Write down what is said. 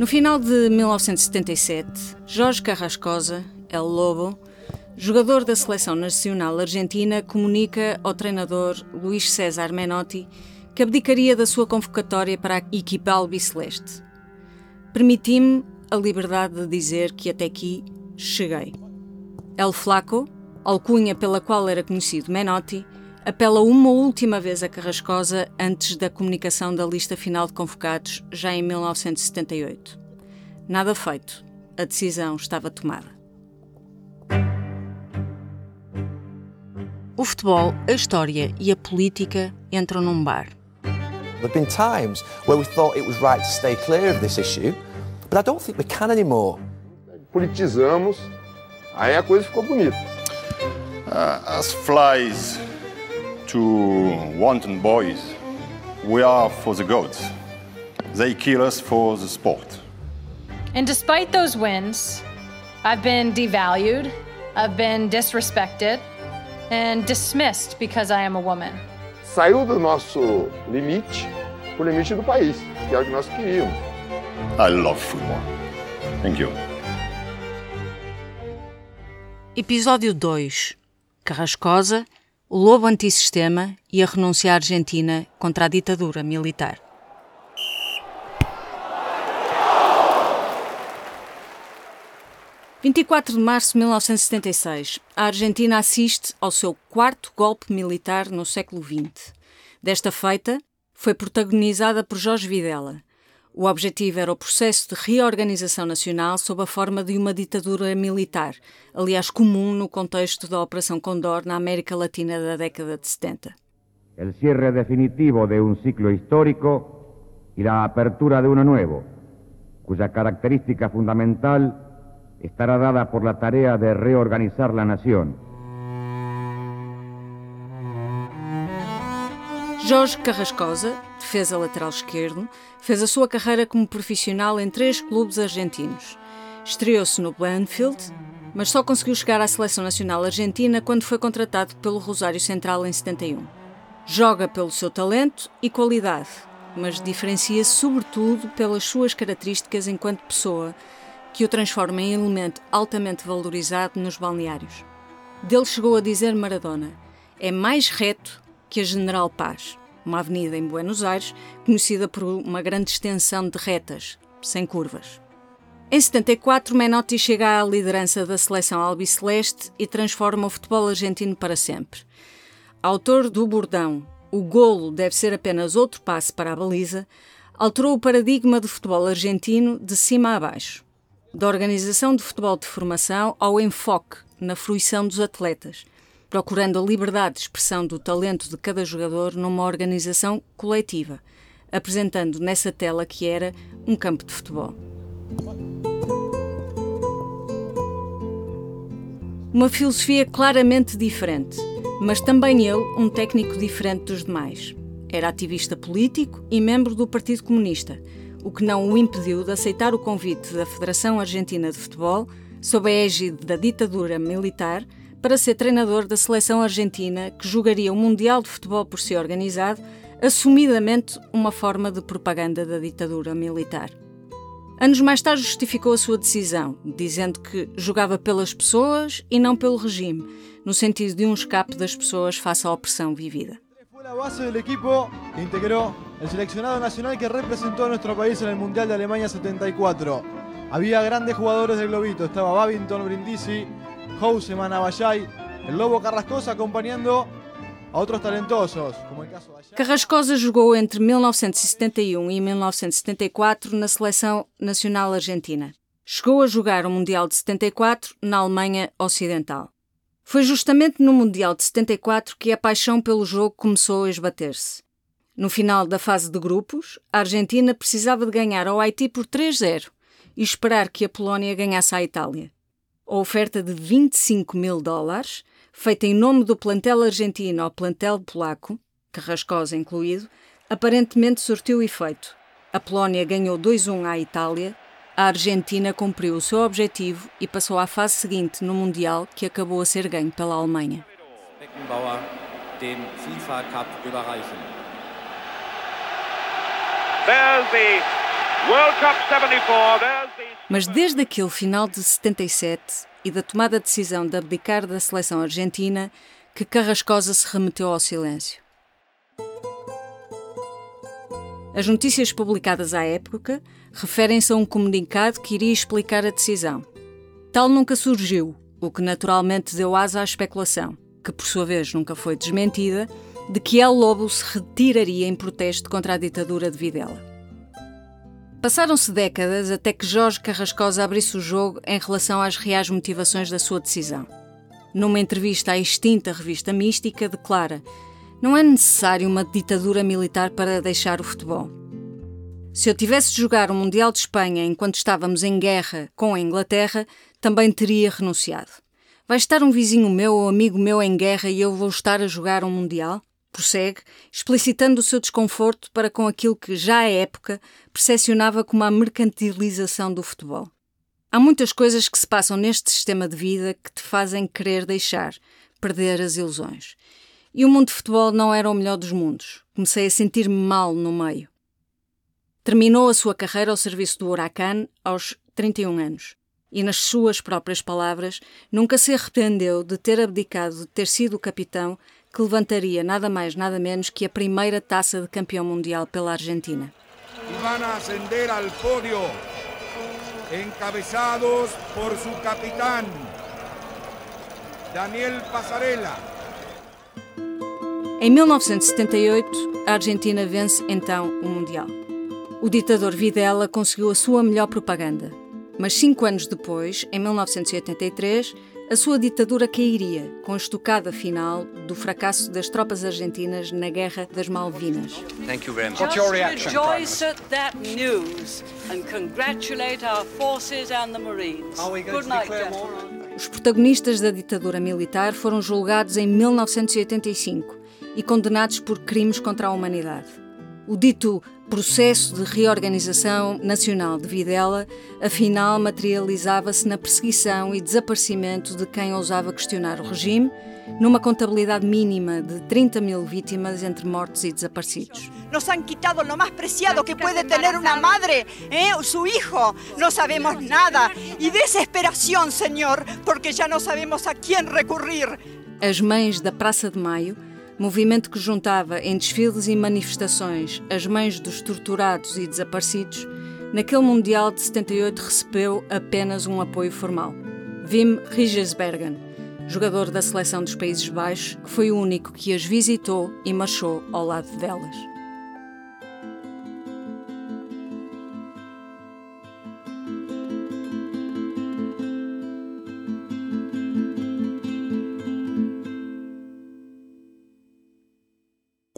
No final de 1977, Jorge Carrascosa, El Lobo, jogador da seleção nacional argentina, comunica ao treinador Luís César Menotti que abdicaria da sua convocatória para a equipa albiceleste. Permiti-me a liberdade de dizer que até aqui cheguei. El Flaco, alcunha pela qual era conhecido Menotti, apela uma última vez a Carrascosa antes da comunicação da lista final de convocados, já em 1978. Nada feito. A decisão estava tomada. O futebol, a história e a política entram num bar. There have been times where we thought it was right to stay clear of this issue, but I don't think we can anymore. Politizamos, aí a coisa ficou bonita. Uh, as flies to wanton boys, we are for the gods. They kill us for the sport. And despite those wins, I've been devalued, I've been disrespected, and dismissed because I am a woman. Saiu do nosso limite, o limite do país, que é o que nós queríamos. I love football. Thank you. Episódio 2 Carrascosa o lobo antissistema e a renúncia à Argentina contra a ditadura militar. (24 de março de 1976) a Argentina assiste ao seu quarto golpe militar no século XX. Desta feita, foi protagonizada por Jorge Videla, o objetivo era o processo de reorganização nacional sob a forma de uma ditadura militar, aliás comum no contexto da Operação Condor na América Latina da década de 70. El cierre definitivo de un ciclo histórico y la apertura de uno nuevo, cuya característica fundamental estará dada por la tarea de reorganizar la nación. Jorge Carrascosa, defesa lateral esquerdo, fez a sua carreira como profissional em três clubes argentinos. Estreou-se no Banfield, mas só conseguiu chegar à seleção nacional argentina quando foi contratado pelo Rosário Central em 71. Joga pelo seu talento e qualidade, mas diferencia-se sobretudo pelas suas características enquanto pessoa, que o transforma em elemento altamente valorizado nos balneários. Dele chegou a dizer Maradona: é mais reto que a General Paz uma avenida em Buenos Aires conhecida por uma grande extensão de retas, sem curvas. Em 74, Menotti chega à liderança da seleção albiceleste e transforma o futebol argentino para sempre. Autor do bordão O golo deve ser apenas outro passe para a baliza, alterou o paradigma do futebol argentino de cima a baixo. Da organização de futebol de formação ao enfoque na fruição dos atletas, procurando a liberdade de expressão do talento de cada jogador numa organização coletiva, apresentando nessa tela que era um campo de futebol. Uma filosofia claramente diferente, mas também ele um técnico diferente dos demais. Era ativista político e membro do Partido Comunista, o que não o impediu de aceitar o convite da Federação Argentina de Futebol, sob a égide da ditadura militar, para ser treinador da seleção argentina que jogaria o Mundial de Futebol por si organizado, assumidamente uma forma de propaganda da ditadura militar. Anos mais tarde justificou a sua decisão, dizendo que jogava pelas pessoas e não pelo regime, no sentido de um escape das pessoas face à opressão vivida. Fue a base del equipo que integró el seleccionado nacional que representó a nuestro país el Mundial de Alemania 74. Había grandes jugadores del Globito, estaba Babington Brindisi, Houseman, Abayay, el Lobo Carrascosa acompañando a outros talentosos, como caso de Carrascosa jogou entre 1971 e 1974 na seleção nacional argentina. Chegou a jogar o Mundial de 74 na Alemanha Ocidental. Foi justamente no Mundial de 74 que a paixão pelo jogo começou a esbater-se. No final da fase de grupos, a Argentina precisava de ganhar ao Haiti por 3-0 e esperar que a Polónia ganhasse à Itália a oferta de 25 mil dólares, feita em nome do plantel argentino ao plantel polaco, Carrascosa incluído, aparentemente surtiu efeito. A Polónia ganhou 2-1 à Itália, a Argentina cumpriu o seu objetivo e passou à fase seguinte no Mundial, que acabou a ser ganho pela Alemanha. Beckenbauer den FIFA Cup überreichen. Verdi Mas desde aquele final de 77 e da tomada de decisão de abdicar da seleção argentina, que Carrascosa se remeteu ao silêncio. As notícias publicadas à época referem-se a um comunicado que iria explicar a decisão. Tal nunca surgiu, o que naturalmente deu asa à especulação, que por sua vez nunca foi desmentida, de que El Lobo se retiraria em protesto contra a ditadura de Videla. Passaram-se décadas até que Jorge Carrascosa abrisse o jogo em relação às reais motivações da sua decisão. Numa entrevista à extinta revista Mística, declara: Não é necessário uma ditadura militar para deixar o futebol. Se eu tivesse de jogar o Mundial de Espanha enquanto estávamos em guerra com a Inglaterra, também teria renunciado. Vai estar um vizinho meu ou amigo meu em guerra e eu vou estar a jogar um Mundial? Prossegue, explicitando o seu desconforto para com aquilo que, já à época, percepcionava como a mercantilização do futebol. Há muitas coisas que se passam neste sistema de vida que te fazem querer deixar, perder as ilusões. E o mundo de futebol não era o melhor dos mundos. Comecei a sentir-me mal no meio. Terminou a sua carreira ao serviço do Huracan aos 31 anos. E, nas suas próprias palavras, nunca se arrependeu de ter abdicado de ter sido o capitão que levantaria nada mais nada menos que a primeira taça de campeão mundial pela Argentina. Van a ascender al podio, encabezados por su capitán, Daniel Pasarela. Em 1978, a Argentina vence então o Mundial. O ditador Videla conseguiu a sua melhor propaganda. Mas cinco anos depois, em 1983, a sua ditadura cairia com a estocada final do fracasso das tropas argentinas na Guerra das Malvinas. Thank you very much. What's your reaction, rejoice at that news and congratulate our forces and the Marines. Are we going Good to night, declare gentlemen. war? Os protagonistas da ditadura militar foram julgados em 1985 e condenados por crimes contra a humanidade. O dito processo de reorganização nacional de Videla, afinal, materializava-se na perseguição e desaparecimento de quem ousava questionar o regime, numa contabilidade mínima de 30 mil vítimas entre mortos e desaparecidos. Nos han quitado lo más preciado que puede tener una madre, ¿eh? su hijo. No sabemos nada. Y desesperación, Señor, porque ya no sabemos a quién recurrir. As Mães da Praça de Maio, movimento que juntava em desfiles e manifestações as mães dos torturados e desaparecidos, naquele Mundial de 78 recebeu apenas um apoio formal. Wim Rigesbergen, jogador da seleção dos Países Baixos, que foi o único que as visitou e marchou ao lado delas.